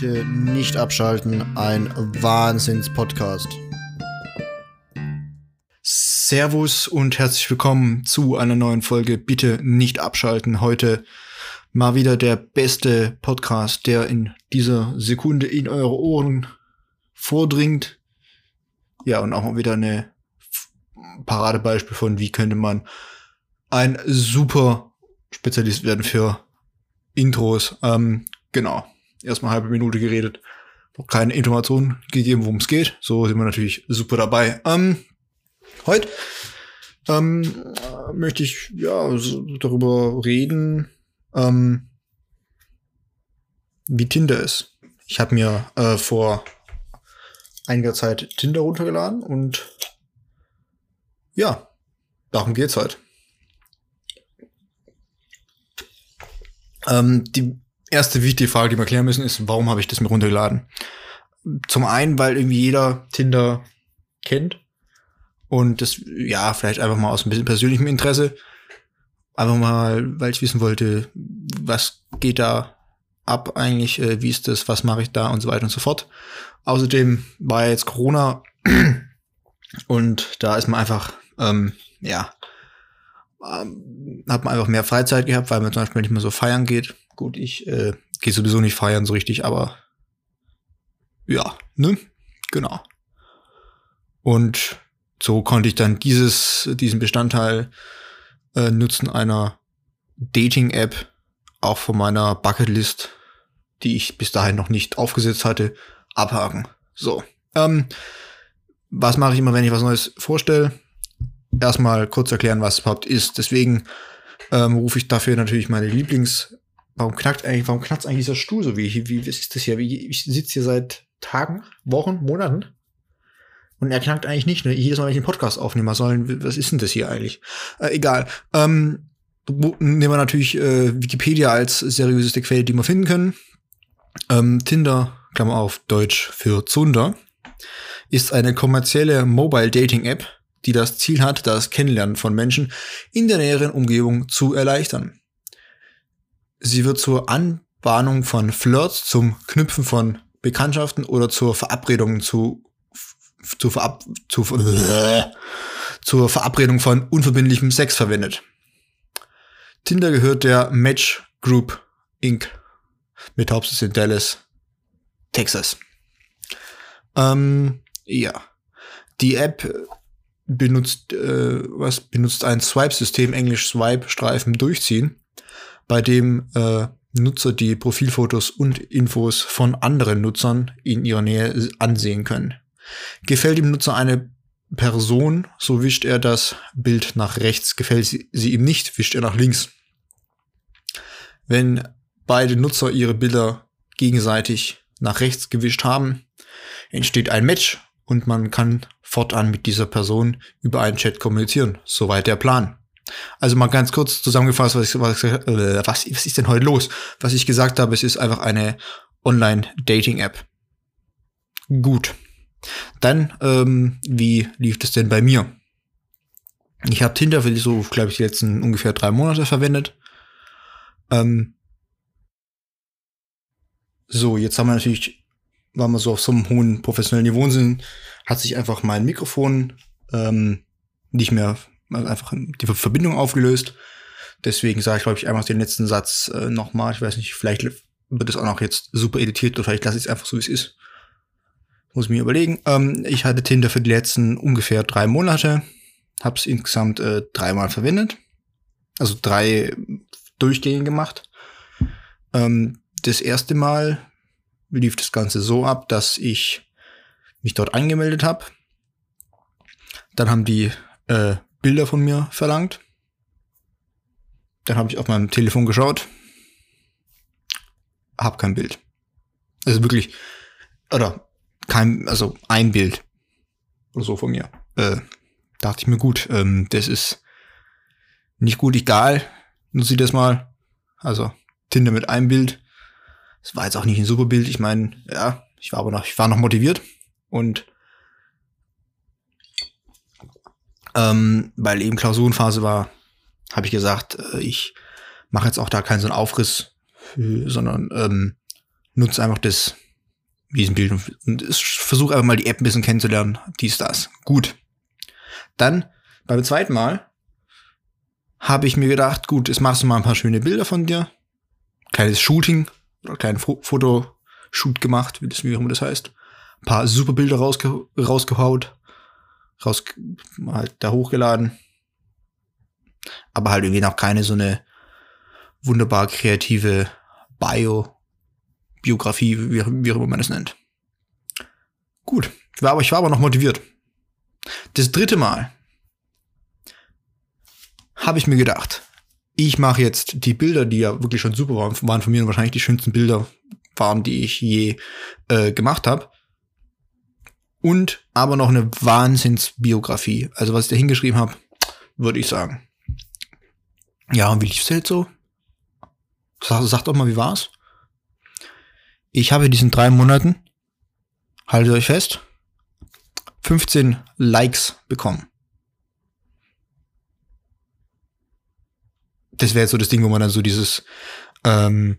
Bitte nicht abschalten, ein Wahnsinns-Podcast. Servus und herzlich willkommen zu einer neuen Folge. Bitte nicht abschalten. Heute mal wieder der beste Podcast, der in dieser Sekunde in eure Ohren vordringt. Ja, und auch mal wieder eine Paradebeispiel von, wie könnte man ein super Spezialist werden für Intros. Ähm, genau. Erstmal halbe Minute geredet. Noch keine Informationen gegeben, worum es geht. So sind wir natürlich super dabei. Ähm, heute ähm, möchte ich ja darüber reden, ähm, wie Tinder ist. Ich habe mir äh, vor einiger Zeit Tinder runtergeladen und ja, darum geht's halt. Ähm, die erste wichtige Frage, die wir klären müssen, ist, warum habe ich das mir runtergeladen? Zum einen, weil irgendwie jeder Tinder kennt und das, ja, vielleicht einfach mal aus ein bisschen persönlichem Interesse. Einfach mal, weil ich wissen wollte, was geht da ab eigentlich, äh, wie ist das, was mache ich da und so weiter und so fort. Außerdem war jetzt Corona und da ist man einfach, ähm, ja, ähm, hat man einfach mehr Freizeit gehabt, weil man zum Beispiel nicht mehr so feiern geht. Gut, ich äh, gehe sowieso nicht feiern so richtig, aber ja, ne? Genau. Und so konnte ich dann dieses, diesen Bestandteil äh, nutzen einer Dating-App, auch von meiner Bucketlist, die ich bis dahin noch nicht aufgesetzt hatte, abhaken. So. Ähm, was mache ich immer, wenn ich was Neues vorstelle? Erstmal kurz erklären, was es überhaupt ist. Deswegen ähm, rufe ich dafür natürlich meine Lieblings. Warum knackt eigentlich, warum knackt eigentlich dieser Stuhl so wie, wie, was ist das hier? Wie, ich sitze hier seit Tagen, Wochen, Monaten. Und er knackt eigentlich nicht, ne? Jedes Mal, wenn ich einen Podcast aufnehme, sollen, was ist denn das hier eigentlich? Äh, egal. Ähm, nehmen wir natürlich äh, Wikipedia als seriöseste Quelle, die wir finden können. Ähm, Tinder, Klammer auf Deutsch für Zunder, ist eine kommerzielle Mobile Dating App, die das Ziel hat, das Kennenlernen von Menschen in der näheren Umgebung zu erleichtern. Sie wird zur Anbahnung von Flirts, zum Knüpfen von Bekanntschaften oder zur Verabredung zu, zu, Verab, zu zur Verabredung von unverbindlichem Sex verwendet. Tinder gehört der Match Group Inc. mit Hauptsitz in Dallas, Texas. Ähm, ja. Die App benutzt, äh, was benutzt ein Swipe-System, Englisch Swipe, Streifen durchziehen, bei dem äh, Nutzer die Profilfotos und Infos von anderen Nutzern in ihrer Nähe ansehen können. Gefällt dem Nutzer eine Person, so wischt er das Bild nach rechts. Gefällt sie, sie ihm nicht, wischt er nach links. Wenn beide Nutzer ihre Bilder gegenseitig nach rechts gewischt haben, entsteht ein Match und man kann fortan mit dieser Person über einen Chat kommunizieren. Soweit der Plan. Also mal ganz kurz zusammengefasst, was, ich, was, äh, was, was ist denn heute los? Was ich gesagt habe, es ist einfach eine Online-Dating-App. Gut. Dann, ähm, wie lief das denn bei mir? Ich habe Tinder für die so, glaube ich, die letzten ungefähr drei Monate verwendet. Ähm, so, jetzt haben wir natürlich weil wir so auf so einem hohen professionellen Niveau sind, hat sich einfach mein Mikrofon ähm, nicht mehr, also einfach die Verbindung aufgelöst. Deswegen sage ich, glaube ich, einfach den letzten Satz äh, nochmal. Ich weiß nicht, vielleicht wird es auch noch jetzt super editiert oder vielleicht lasse ich es einfach so, wie es ist. Muss ich mir überlegen. Ähm, ich hatte Tinder für die letzten ungefähr drei Monate. Habe es insgesamt äh, dreimal verwendet. Also drei Durchgänge gemacht. Ähm, das erste Mal lief das Ganze so ab, dass ich mich dort angemeldet habe. Dann haben die äh, Bilder von mir verlangt. Dann habe ich auf meinem Telefon geschaut. Hab kein Bild. Also wirklich, oder kein, also ein Bild oder so von mir. Äh, dachte ich mir gut, ähm, das ist nicht gut, egal. Nutze ich das mal. Also Tinder mit einem Bild es war jetzt auch nicht ein super Bild. Ich meine, ja, ich war aber noch, ich war noch motiviert und ähm, weil eben Klausurenphase war, habe ich gesagt, äh, ich mache jetzt auch da keinen so einen Aufriss, sondern ähm, nutze einfach das diesen Bildern und versuche einfach mal die App ein bisschen kennenzulernen. Dies, das. Gut. Dann beim zweiten Mal habe ich mir gedacht, gut, jetzt machst du mal ein paar schöne Bilder von dir. Kleines Shooting kleinen Fotoshoot gemacht, wie das, wie immer das heißt. Ein paar super Bilder rausge rausgehaut, raus, halt da hochgeladen. Aber halt irgendwie noch keine so eine wunderbar kreative Bio, Biografie, wie, wie immer man es nennt. Gut, ich war aber, ich war aber noch motiviert. Das dritte Mal habe ich mir gedacht, ich mache jetzt die Bilder, die ja wirklich schon super waren, waren von mir und wahrscheinlich die schönsten Bilder waren, die ich je äh, gemacht habe. Und aber noch eine Wahnsinnsbiografie. Also was ich da hingeschrieben habe, würde ich sagen. Ja, und wie lief's jetzt so? Sag, sag doch mal, wie war's? Ich habe in diesen drei Monaten, haltet euch fest, 15 Likes bekommen. Das wäre so das Ding, wo man dann so dieses ähm,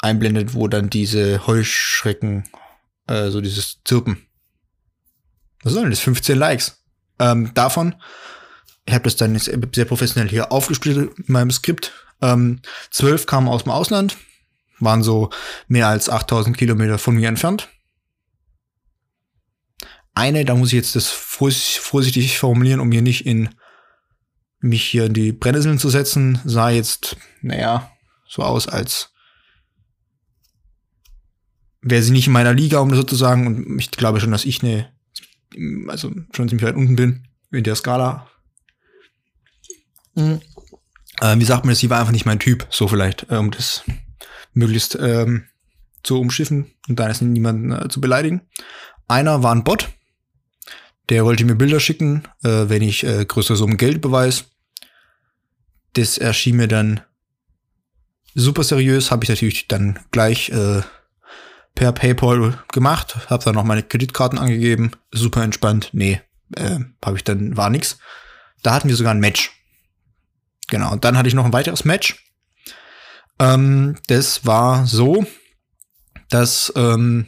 einblendet, wo dann diese Heuschrecken, äh, so dieses Zirpen. Was soll denn das? 15 Likes. Ähm, davon, ich habe das dann jetzt sehr professionell hier aufgesplittet in meinem Skript. Ähm, 12 kamen aus dem Ausland, waren so mehr als 8000 Kilometer von mir entfernt. Eine, da muss ich jetzt das vorsichtig formulieren, um hier nicht in mich hier in die Brennnesseln zu setzen, sah jetzt, naja, so aus, als wäre sie nicht in meiner Liga, um das so zu sagen. Und ich glaube schon, dass ich eine, also schon ziemlich weit unten bin in der Skala. Mhm. Äh, wie sagt man das? Sie war einfach nicht mein Typ, so vielleicht, äh, um das möglichst ähm, zu umschiffen und da ist niemanden äh, zu beleidigen. Einer war ein Bot, der wollte mir Bilder schicken, äh, wenn ich äh, größere Summen Geld beweis. Das erschien mir dann super seriös, habe ich natürlich dann gleich äh, per PayPal gemacht, habe dann noch meine Kreditkarten angegeben, super entspannt. Nee, äh, habe ich dann war nix. Da hatten wir sogar ein Match. Genau, und dann hatte ich noch ein weiteres Match. Ähm, das war so, dass ähm,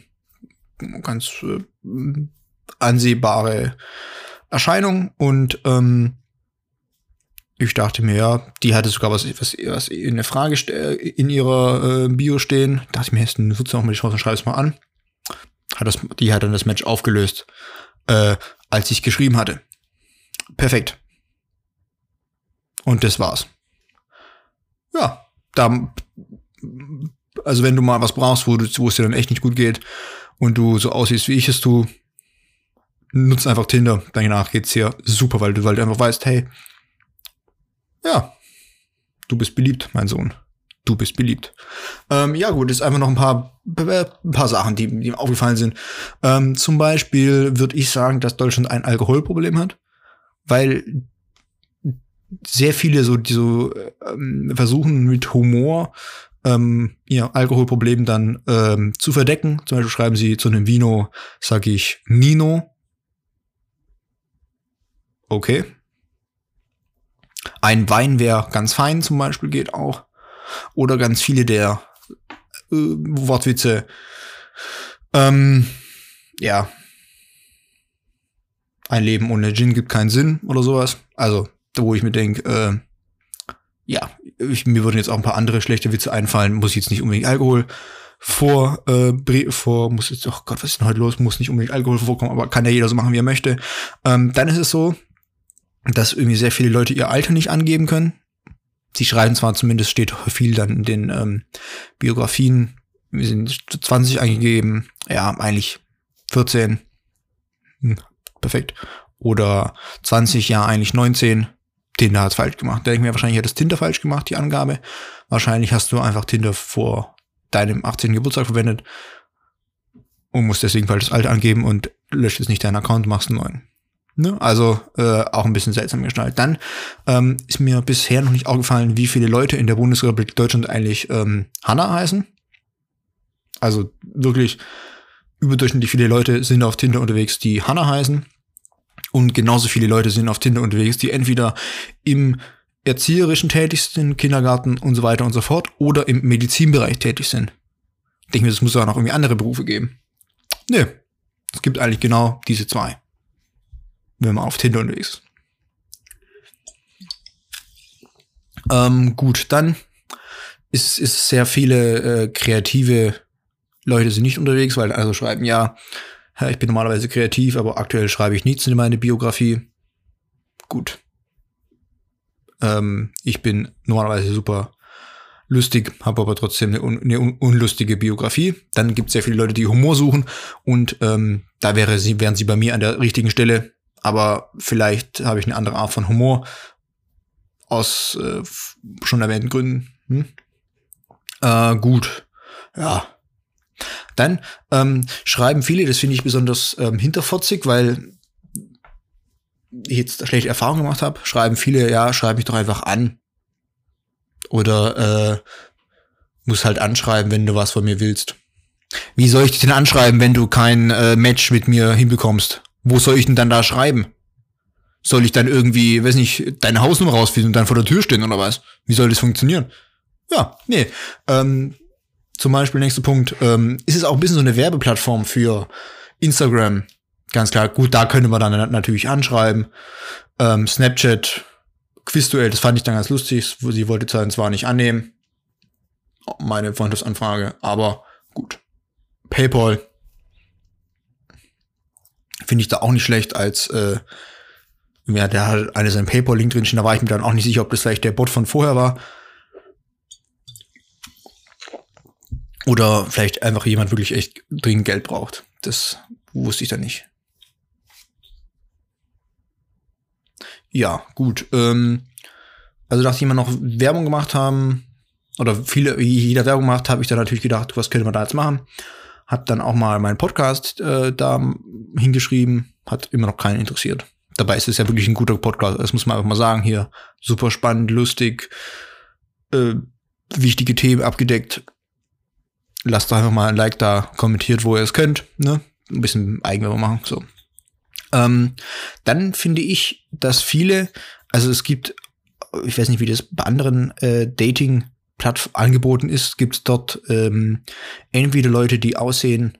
ganz äh, ansehbare Erscheinung und ähm, ich dachte mir, ja, die hatte sogar was, was, was in der Frage in ihrer äh, Bio stehen. Da dachte ich mir, jetzt nutze noch mal die Chance und schreibe es mal an. Hat das, die hat dann das Match aufgelöst, äh, als ich geschrieben hatte. Perfekt. Und das war's. Ja, da, also wenn du mal was brauchst, wo, du, wo es dir dann echt nicht gut geht und du so aussiehst, wie ich es tue, nutzt einfach Tinder. Danach geht's dir super, weil du, weil du einfach weißt, hey, ja, du bist beliebt, mein Sohn. Du bist beliebt. Ähm, ja, gut, ist einfach noch ein paar, ein paar Sachen, die, die mir aufgefallen sind. Ähm, zum Beispiel würde ich sagen, dass Deutschland ein Alkoholproblem hat, weil sehr viele so, die so ähm, versuchen mit Humor ähm, ihr Alkoholproblem dann ähm, zu verdecken. Zum Beispiel schreiben sie zu einem Vino, sage ich Nino. Okay, ein Wein wäre ganz fein zum Beispiel geht auch. Oder ganz viele der äh, Wortwitze. Ähm, ja. Ein Leben ohne Gin gibt keinen Sinn oder sowas. Also, wo ich mir denke, äh, ja, ich, mir würden jetzt auch ein paar andere schlechte Witze einfallen, muss jetzt nicht unbedingt Alkohol vor, äh, vor, muss jetzt, oh Gott, was ist denn heute los? Muss nicht unbedingt Alkohol vorkommen, aber kann ja jeder so machen, wie er möchte. Ähm, dann ist es so, dass irgendwie sehr viele Leute ihr Alter nicht angeben können. Sie schreiben zwar zumindest steht viel dann in den ähm, Biografien, wir sind 20 angegeben, ja, eigentlich 14. Hm, perfekt. Oder 20, ja, eigentlich 19. Tinder hat's falsch gemacht. denke mir, wahrscheinlich hat das Tinder falsch gemacht, die Angabe. Wahrscheinlich hast du einfach Tinder vor deinem 18. Geburtstag verwendet und musst deswegen falsch das Alter angeben und löscht jetzt nicht deinen Account, machst einen neuen. Ne? Also äh, auch ein bisschen seltsam gestaltet. Dann ähm, ist mir bisher noch nicht aufgefallen, wie viele Leute in der Bundesrepublik Deutschland eigentlich ähm, Hanna heißen. Also wirklich überdurchschnittlich viele Leute sind auf Tinder unterwegs, die Hanna heißen. Und genauso viele Leute sind auf Tinder unterwegs, die entweder im erzieherischen tätig sind, Kindergarten und so weiter und so fort, oder im Medizinbereich tätig sind. Ich denke mir, das muss auch noch irgendwie andere Berufe geben. Nee, es gibt eigentlich genau diese zwei. Wenn man auf Tinder unterwegs ist. Ähm, gut, dann ist, ist sehr viele äh, kreative Leute sind nicht unterwegs, weil also schreiben, ja, ich bin normalerweise kreativ, aber aktuell schreibe ich nichts in meine Biografie. Gut. Ähm, ich bin normalerweise super lustig, habe aber trotzdem eine, un eine un unlustige Biografie. Dann gibt es sehr viele Leute, die Humor suchen und ähm, da wäre sie, wären sie bei mir an der richtigen Stelle. Aber vielleicht habe ich eine andere Art von Humor aus äh, schon erwähnten Gründen. Hm? Äh, gut, ja. Dann ähm, schreiben viele, das finde ich besonders ähm, hinterfotzig, weil ich jetzt schlechte Erfahrungen gemacht habe, schreiben viele, ja, schreib mich doch einfach an. Oder äh, muss halt anschreiben, wenn du was von mir willst. Wie soll ich dich denn anschreiben, wenn du kein äh, Match mit mir hinbekommst? Wo soll ich denn dann da schreiben? Soll ich dann irgendwie, weiß nicht, deine Hausnummer rausfinden und dann vor der Tür stehen oder was? Wie soll das funktionieren? Ja, nee. Ähm, zum Beispiel, nächster Punkt, ähm, ist es auch ein bisschen so eine Werbeplattform für Instagram. Ganz klar, gut, da könnte man dann natürlich anschreiben. Ähm, Snapchat, Quizduell, das fand ich dann ganz lustig. Sie wollte zwar nicht annehmen, meine Freundschaftsanfrage, aber gut. PayPal finde ich da auch nicht schlecht als äh, ja, der hat eine seinen PayPal-Link drinstehen, da war ich mir dann auch nicht sicher, ob das vielleicht der Bot von vorher war. Oder vielleicht einfach jemand wirklich echt dringend Geld braucht. Das wusste ich dann nicht. Ja, gut. Ähm, also nachdem wir noch Werbung gemacht haben, oder viele, jeder Werbung gemacht, habe ich dann natürlich gedacht, was könnte man da jetzt machen? Hab dann auch mal meinen Podcast äh, da hingeschrieben, hat immer noch keinen interessiert. Dabei ist es ja wirklich ein guter Podcast, das muss man einfach mal sagen hier. Super spannend, lustig, äh, wichtige Themen abgedeckt lasst doch einfach mal ein Like da, kommentiert, wo ihr es könnt, ne? Ein bisschen Eigenwerbung machen, so. Ähm, dann finde ich, dass viele, also es gibt, ich weiß nicht, wie das bei anderen äh, Dating Angeboten ist, gibt es dort ähm, entweder Leute, die aussehen,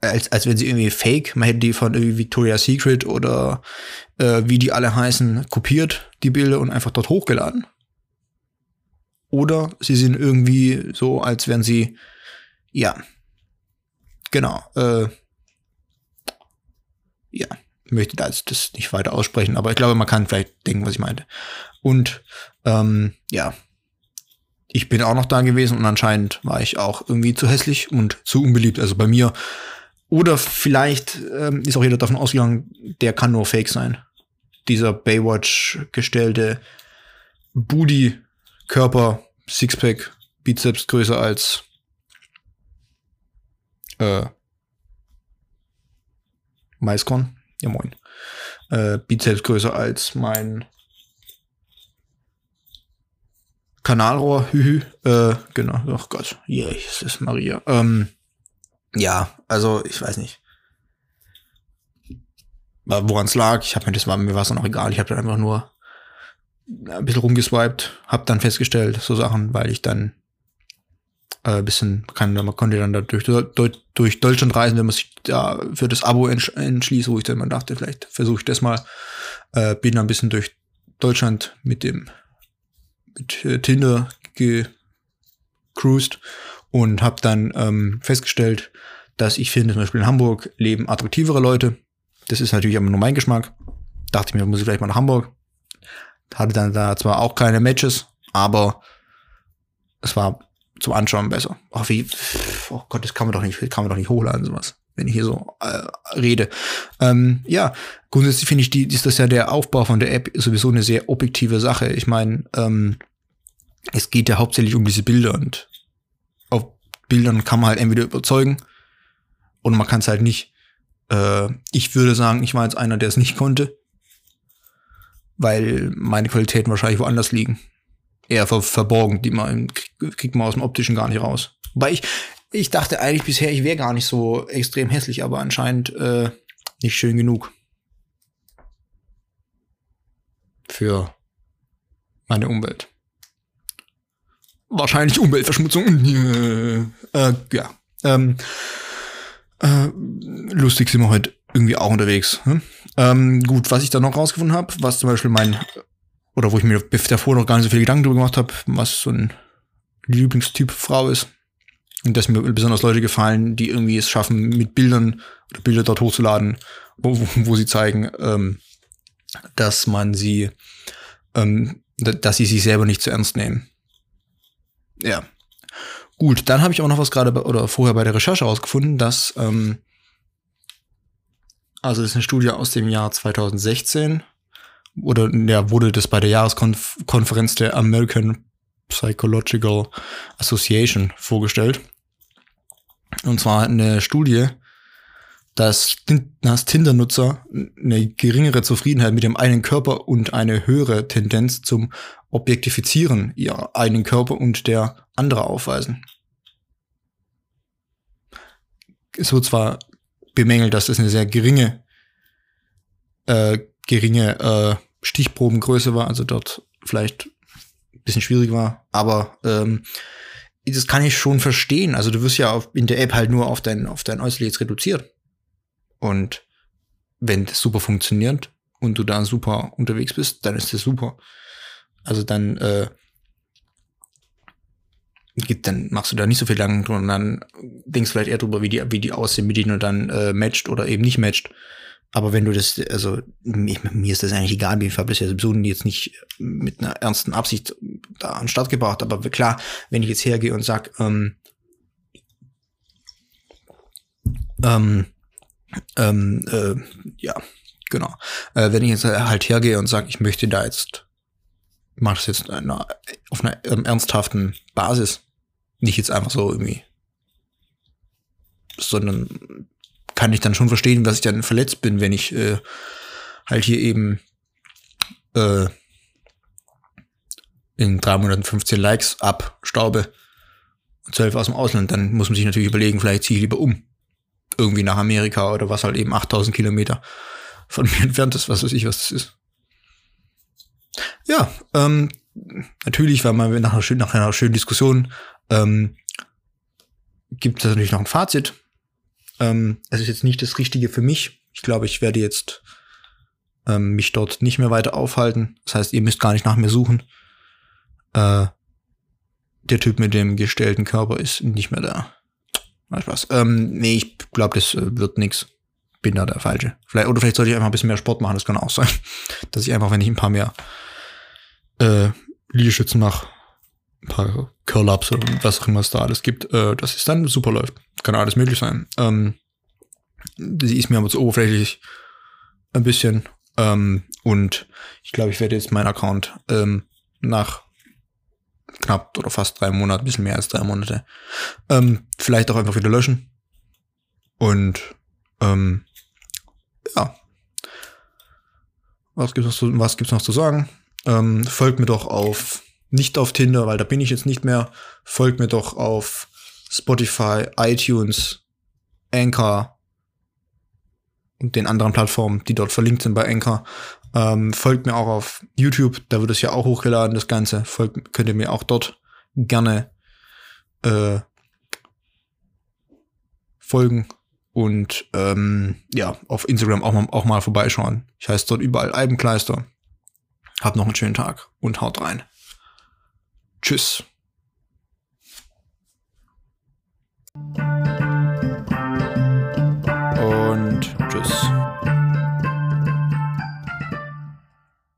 als, als wenn sie irgendwie fake, man hätte die von irgendwie Victoria's Secret oder äh, wie die alle heißen, kopiert, die Bilder und einfach dort hochgeladen. Oder sie sind irgendwie so, als wären sie, ja, genau, äh, ja, möchte jetzt das nicht weiter aussprechen, aber ich glaube, man kann vielleicht denken, was ich meinte. Und ähm, ja, ich bin auch noch da gewesen und anscheinend war ich auch irgendwie zu hässlich und zu unbeliebt, also bei mir. Oder vielleicht ähm, ist auch jeder davon ausgegangen, der kann nur Fake sein. Dieser Baywatch gestellte Booty Körper, Sixpack, Bizeps größer als äh, Maiskorn. Ja, moin. Äh, Bizeps größer als mein Kanalrohr. Hühü. Äh, genau. Oh Gott. Jesus Maria. Ähm, ja, also ich weiß nicht. Woran es lag, ich habe mir das war mir war es noch egal. Ich habe dann einfach nur ein bisschen rumgeswiped, hab dann festgestellt, so Sachen, weil ich dann äh, bisschen, kann, man konnte dann da durch, durch Deutschland reisen, wenn man sich da für das Abo entsch entschließt, wo ich dann mal dachte, vielleicht versuche ich das mal. Äh, bin dann ein bisschen durch Deutschland mit dem mit äh, Tinder gecruised und habe dann ähm, festgestellt, dass ich finde, zum Beispiel in Hamburg leben attraktivere Leute. Das ist natürlich immer nur mein Geschmack. Dachte ich mir, muss ich vielleicht mal nach Hamburg. Hatte dann da zwar auch keine Matches, aber es war zum Anschauen besser. Ach, wie, oh Gott, das kann man doch nicht, kann man doch nicht hochladen, sowas, wenn ich hier so äh, rede. Ähm, ja, grundsätzlich finde ich, die, ist das ja der Aufbau von der App sowieso eine sehr objektive Sache. Ich meine, ähm, es geht ja hauptsächlich um diese Bilder und auf Bildern kann man halt entweder überzeugen oder man kann es halt nicht. Äh, ich würde sagen, ich war jetzt einer, der es nicht konnte weil meine Qualitäten wahrscheinlich woanders liegen. Eher ver verborgen, die man kriegt man aus dem optischen gar nicht raus. Weil ich, ich dachte eigentlich bisher, ich wäre gar nicht so extrem hässlich, aber anscheinend äh, nicht schön genug. Für meine Umwelt. Wahrscheinlich Umweltverschmutzung. äh, ja. Ähm, Äh, lustig sind wir heute irgendwie auch unterwegs. Hm? Ähm, gut, was ich da noch rausgefunden habe, was zum Beispiel mein, oder wo ich mir davor noch gar nicht so viele Gedanken drüber gemacht habe, was so ein Lieblingstyp Frau ist. Und dass mir besonders Leute gefallen, die irgendwie es schaffen, mit Bildern oder Bilder dort hochzuladen, wo, wo, wo sie zeigen, ähm, dass man sie, ähm, dass sie sich selber nicht zu ernst nehmen. Ja. Gut, dann habe ich auch noch was gerade oder vorher bei der Recherche herausgefunden, dass ähm, also das ist eine Studie aus dem Jahr 2016 oder ja, wurde das bei der Jahreskonferenz der American Psychological Association vorgestellt. Und zwar eine Studie, dass, dass Tinder-Nutzer eine geringere Zufriedenheit mit dem eigenen Körper und eine höhere Tendenz zum Objektifizieren ihrer eigenen Körper und der anderer aufweisen. Es wird zwar bemängelt, dass das eine sehr geringe, äh, geringe äh, Stichprobengröße war, also dort vielleicht ein bisschen schwierig war, aber ähm, das kann ich schon verstehen. Also du wirst ja auf, in der App halt nur auf dein, auf dein Äußerliches reduziert. Und wenn das super funktioniert und du da super unterwegs bist, dann ist das super. Also dann, äh, dann machst du da nicht so viel lang und dann denkst du vielleicht eher drüber, wie die, wie die aussehen, mit denen du dann äh, matcht oder eben nicht matcht. Aber wenn du das, also mir, mir ist das eigentlich egal, ich habe das ja sowieso jetzt nicht mit einer ernsten Absicht da an Start gebracht. Aber klar, wenn ich jetzt hergehe und sag, ähm, ähm, ähm, äh, ja, genau. Äh, wenn ich jetzt halt hergehe und sage, ich möchte da jetzt, mache das jetzt einer, auf einer ähm, ernsthaften Basis, nicht jetzt einfach so irgendwie, sondern kann ich dann schon verstehen, dass ich dann verletzt bin, wenn ich äh, halt hier eben äh, in drei Monaten 15 Likes abstaube und 12 aus dem Ausland, dann muss man sich natürlich überlegen, vielleicht ziehe ich lieber um irgendwie nach Amerika oder was halt eben 8000 Kilometer von mir entfernt ist, was weiß ich, was das ist. Ja, ähm, natürlich, weil man nach einer, schönen, nach einer schönen Diskussion ähm, gibt es natürlich noch ein Fazit. Ähm, es ist jetzt nicht das Richtige für mich. Ich glaube, ich werde jetzt ähm, mich dort nicht mehr weiter aufhalten. Das heißt, ihr müsst gar nicht nach mir suchen. Äh, der Typ mit dem gestellten Körper ist nicht mehr da. Spaß. Ähm, nee, ich glaube, das äh, wird nix. Bin da der Falsche. Vielleicht, oder vielleicht sollte ich einfach ein bisschen mehr Sport machen, das kann auch sein. Dass ich einfach, wenn ich ein paar mehr äh, Liegestützen mache, ein paar Curl-Ups oder was auch immer es da alles gibt, äh, dass es dann super läuft. Kann alles möglich sein. Ähm, sie ist mir aber zu oberflächlich ein bisschen. Ähm, und ich glaube, ich werde jetzt meinen Account ähm, nach knapp oder fast drei Monate, ein bisschen mehr als drei Monate. Ähm, vielleicht auch einfach wieder löschen. Und ähm, ja. Was gibt's noch zu, was gibt's noch zu sagen? Ähm, folgt mir doch auf, nicht auf Tinder, weil da bin ich jetzt nicht mehr. Folgt mir doch auf Spotify, iTunes, Anchor und den anderen Plattformen, die dort verlinkt sind bei Anchor. Ähm, folgt mir auch auf YouTube, da wird es ja auch hochgeladen, das Ganze. Folgt, könnt ihr mir auch dort gerne äh, folgen. Und ähm, ja, auf Instagram auch mal, auch mal vorbeischauen. Ich heiße dort überall Albenkleister. Habt noch einen schönen Tag und haut rein. Tschüss. Thank you.